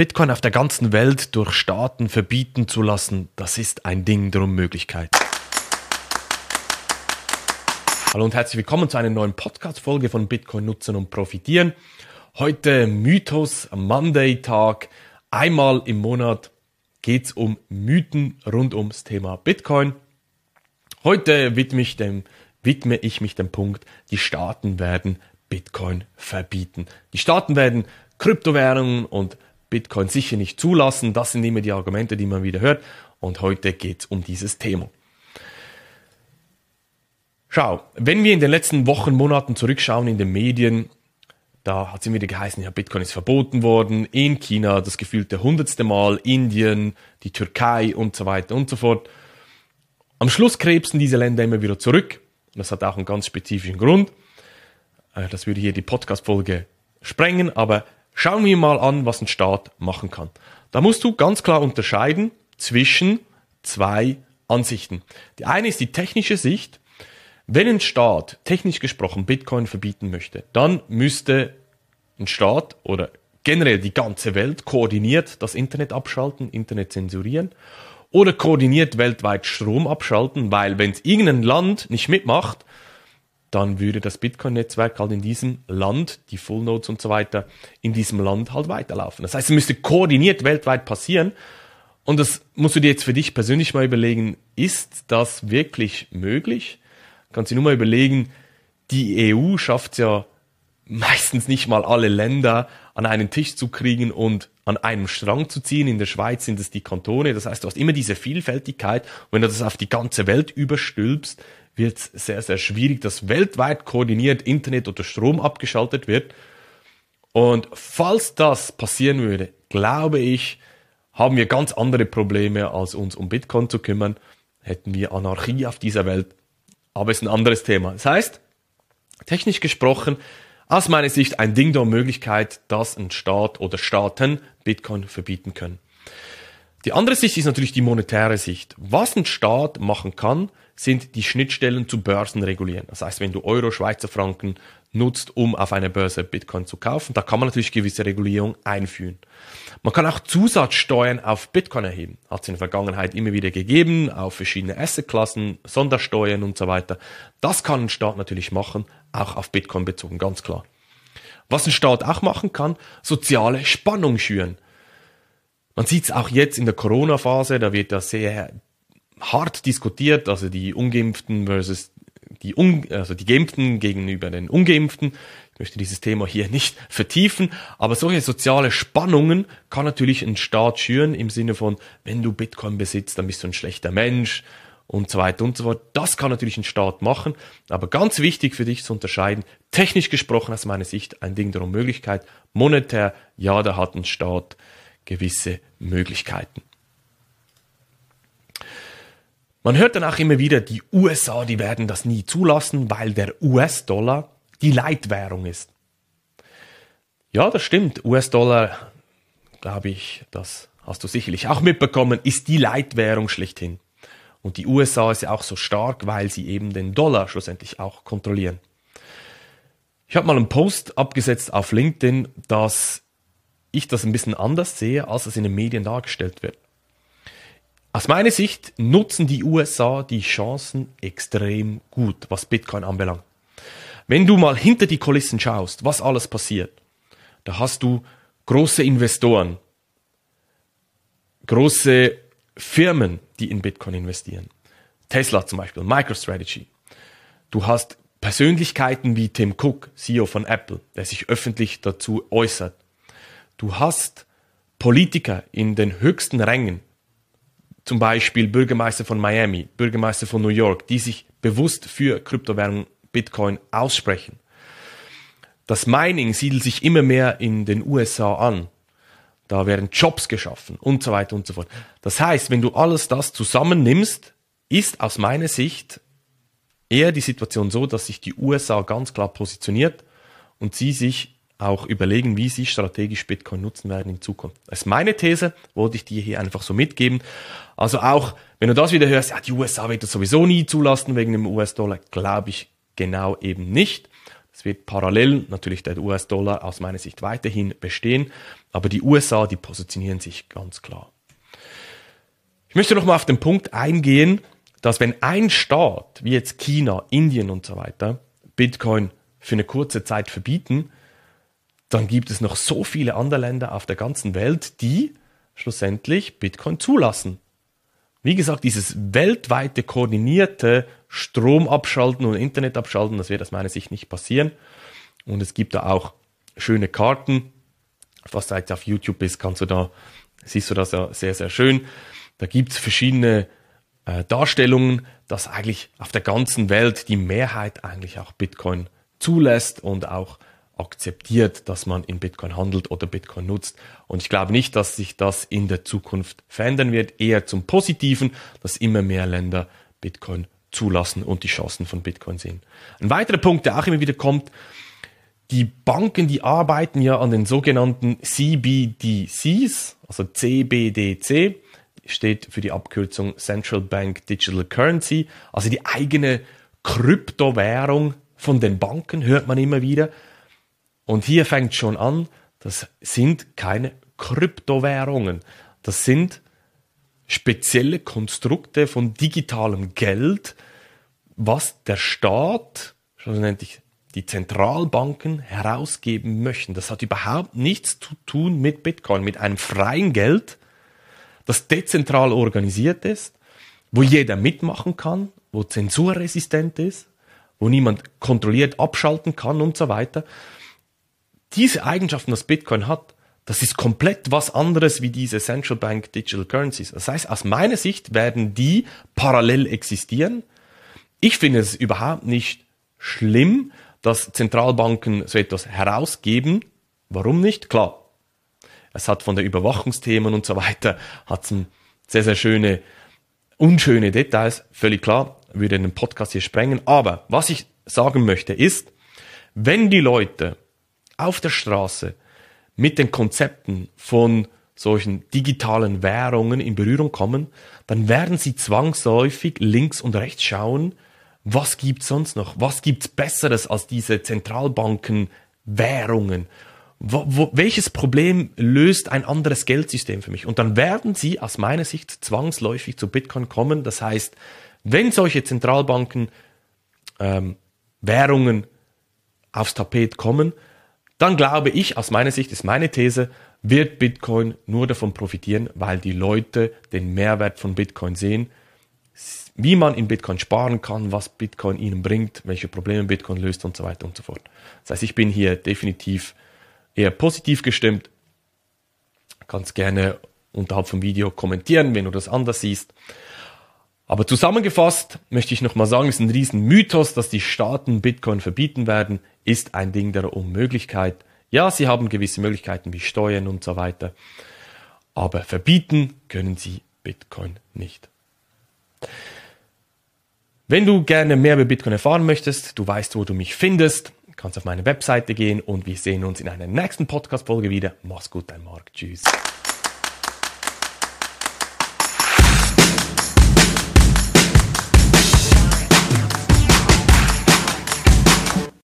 Bitcoin auf der ganzen Welt durch Staaten verbieten zu lassen, das ist ein Ding der Unmöglichkeit. Hallo und herzlich willkommen zu einer neuen Podcast-Folge von Bitcoin nutzen und profitieren. Heute Mythos Monday Tag. Einmal im Monat geht es um Mythen rund ums Thema Bitcoin. Heute widme ich, dem, widme ich mich dem Punkt, die Staaten werden Bitcoin verbieten. Die Staaten werden Kryptowährungen und Bitcoin sicher nicht zulassen. Das sind immer die Argumente, die man wieder hört. Und heute geht es um dieses Thema. Schau, wenn wir in den letzten Wochen, Monaten zurückschauen in den Medien, da hat es immer wieder geheißen, ja, Bitcoin ist verboten worden, in China das gefühlte hundertste Mal, Indien, die Türkei und so weiter und so fort. Am Schluss krebsen diese Länder immer wieder zurück. Das hat auch einen ganz spezifischen Grund. Äh, das würde hier die Podcast-Folge sprengen, aber Schauen wir mal an, was ein Staat machen kann. Da musst du ganz klar unterscheiden zwischen zwei Ansichten. Die eine ist die technische Sicht. Wenn ein Staat technisch gesprochen Bitcoin verbieten möchte, dann müsste ein Staat oder generell die ganze Welt koordiniert das Internet abschalten, Internet zensurieren oder koordiniert weltweit Strom abschalten, weil wenn es irgendein Land nicht mitmacht, dann würde das Bitcoin-Netzwerk halt in diesem Land, die Full Nodes und so weiter, in diesem Land halt weiterlaufen. Das heißt, es müsste koordiniert weltweit passieren. Und das musst du dir jetzt für dich persönlich mal überlegen, ist das wirklich möglich? Kannst du nur mal überlegen, die EU schafft es ja meistens nicht mal alle Länder an einen Tisch zu kriegen und an einem Strang zu ziehen. In der Schweiz sind es die Kantone. Das heißt, du hast immer diese Vielfältigkeit. Und wenn du das auf die ganze Welt überstülpst, wird es sehr, sehr schwierig, dass weltweit koordiniert Internet oder Strom abgeschaltet wird. Und falls das passieren würde, glaube ich, haben wir ganz andere Probleme, als uns um Bitcoin zu kümmern. Hätten wir Anarchie auf dieser Welt. Aber es ist ein anderes Thema. Das heißt, technisch gesprochen, aus meiner Sicht ein Ding der Möglichkeit, dass ein Staat oder Staaten Bitcoin verbieten können. Die andere Sicht ist natürlich die monetäre Sicht. Was ein Staat machen kann, sind die Schnittstellen zu Börsen regulieren. Das heißt, wenn du Euro, Schweizer Franken nutzt, um auf einer Börse Bitcoin zu kaufen, da kann man natürlich gewisse Regulierung einführen. Man kann auch Zusatzsteuern auf Bitcoin erheben. Hat es in der Vergangenheit immer wieder gegeben, auf verschiedene Assetklassen, Sondersteuern und so weiter. Das kann ein Staat natürlich machen, auch auf Bitcoin bezogen, ganz klar. Was ein Staat auch machen kann, soziale Spannung schüren. Man sieht es auch jetzt in der Corona-Phase, da wird da sehr hart diskutiert, also die Ungeimpften versus die, Un also die Geimpften gegenüber den Ungeimpften. Ich möchte dieses Thema hier nicht vertiefen, aber solche soziale Spannungen kann natürlich ein Staat schüren im Sinne von, wenn du Bitcoin besitzt, dann bist du ein schlechter Mensch und so weiter und so fort. Das kann natürlich ein Staat machen, aber ganz wichtig für dich zu unterscheiden, technisch gesprochen aus meiner Sicht ein Ding der Unmöglichkeit, monetär, ja, da hat ein Staat gewisse Möglichkeiten. Man hört dann auch immer wieder, die USA, die werden das nie zulassen, weil der US-Dollar die Leitwährung ist. Ja, das stimmt. US-Dollar, glaube ich, das hast du sicherlich auch mitbekommen, ist die Leitwährung schlechthin. Und die USA ist ja auch so stark, weil sie eben den Dollar schlussendlich auch kontrollieren. Ich habe mal einen Post abgesetzt auf LinkedIn, dass ich das ein bisschen anders sehe, als es in den Medien dargestellt wird. Aus meiner Sicht nutzen die USA die Chancen extrem gut, was Bitcoin anbelangt. Wenn du mal hinter die Kulissen schaust, was alles passiert, da hast du große Investoren, große Firmen, die in Bitcoin investieren. Tesla zum Beispiel, MicroStrategy. Du hast Persönlichkeiten wie Tim Cook, CEO von Apple, der sich öffentlich dazu äußert. Du hast Politiker in den höchsten Rängen, zum Beispiel Bürgermeister von Miami, Bürgermeister von New York, die sich bewusst für Kryptowährung Bitcoin aussprechen. Das Mining siedelt sich immer mehr in den USA an. Da werden Jobs geschaffen und so weiter und so fort. Das heißt, wenn du alles das zusammennimmst, ist aus meiner Sicht eher die Situation so, dass sich die USA ganz klar positioniert und sie sich auch überlegen, wie sie strategisch Bitcoin nutzen werden in Zukunft. Das ist meine These, wollte ich dir hier einfach so mitgeben. Also auch, wenn du das wieder hörst, ja, die USA wird das sowieso nie zulassen wegen dem US-Dollar, glaube ich genau eben nicht. Es wird parallel natürlich der US-Dollar aus meiner Sicht weiterhin bestehen, aber die USA, die positionieren sich ganz klar. Ich möchte noch mal auf den Punkt eingehen, dass wenn ein Staat wie jetzt China, Indien und so weiter Bitcoin für eine kurze Zeit verbieten, dann gibt es noch so viele andere Länder auf der ganzen Welt, die schlussendlich Bitcoin zulassen. Wie gesagt, dieses weltweite koordinierte Strom abschalten und Internet abschalten, das wird aus meiner Sicht nicht passieren. Und es gibt da auch schöne Karten. Was da jetzt auf YouTube bist, kannst du da, siehst du das ja sehr, sehr schön. Da gibt es verschiedene äh, Darstellungen, dass eigentlich auf der ganzen Welt die Mehrheit eigentlich auch Bitcoin zulässt und auch akzeptiert, dass man in Bitcoin handelt oder Bitcoin nutzt. Und ich glaube nicht, dass sich das in der Zukunft verändern wird, eher zum Positiven, dass immer mehr Länder Bitcoin zulassen und die Chancen von Bitcoin sehen. Ein weiterer Punkt, der auch immer wieder kommt, die Banken, die arbeiten ja an den sogenannten CBDCs, also CBDC, steht für die Abkürzung Central Bank Digital Currency, also die eigene Kryptowährung von den Banken, hört man immer wieder. Und hier fängt schon an, das sind keine Kryptowährungen. Das sind spezielle Konstrukte von digitalem Geld, was der Staat, schon nennt ich die Zentralbanken herausgeben möchten. Das hat überhaupt nichts zu tun mit Bitcoin, mit einem freien Geld, das dezentral organisiert ist, wo jeder mitmachen kann, wo zensurresistent ist, wo niemand kontrolliert abschalten kann und so weiter diese Eigenschaften, das Bitcoin hat, das ist komplett was anderes wie diese Central Bank Digital Currencies. Das heißt, aus meiner Sicht werden die parallel existieren. Ich finde es überhaupt nicht schlimm, dass Zentralbanken so etwas herausgeben. Warum nicht? Klar, es hat von der Überwachungsthemen und so weiter, hat es sehr, sehr schöne, unschöne Details, völlig klar, würde den Podcast hier sprengen. Aber was ich sagen möchte ist, wenn die Leute auf der Straße mit den Konzepten von solchen digitalen Währungen in Berührung kommen, dann werden sie zwangsläufig links und rechts schauen, was gibt sonst noch? Was gibt's Besseres als diese Zentralbanken Währungen? Wo, wo, welches Problem löst ein anderes Geldsystem für mich? Und dann werden sie aus meiner Sicht zwangsläufig zu Bitcoin kommen. Das heißt, wenn solche Zentralbanken ähm, Währungen aufs Tapet kommen, dann glaube ich, aus meiner Sicht ist meine These, wird Bitcoin nur davon profitieren, weil die Leute den Mehrwert von Bitcoin sehen, wie man in Bitcoin sparen kann, was Bitcoin ihnen bringt, welche Probleme Bitcoin löst und so weiter und so fort. Das heißt, ich bin hier definitiv eher positiv gestimmt. Kannst gerne unterhalb vom Video kommentieren, wenn du das anders siehst. Aber zusammengefasst möchte ich nochmal sagen, es ist ein riesen Mythos, dass die Staaten Bitcoin verbieten werden ist ein Ding der Unmöglichkeit. Ja, sie haben gewisse Möglichkeiten wie Steuern und so weiter, aber verbieten können sie Bitcoin nicht. Wenn du gerne mehr über Bitcoin erfahren möchtest, du weißt, wo du mich findest, kannst auf meine Webseite gehen und wir sehen uns in einer nächsten Podcast-Folge wieder. Mach's gut, dein Marc. Tschüss.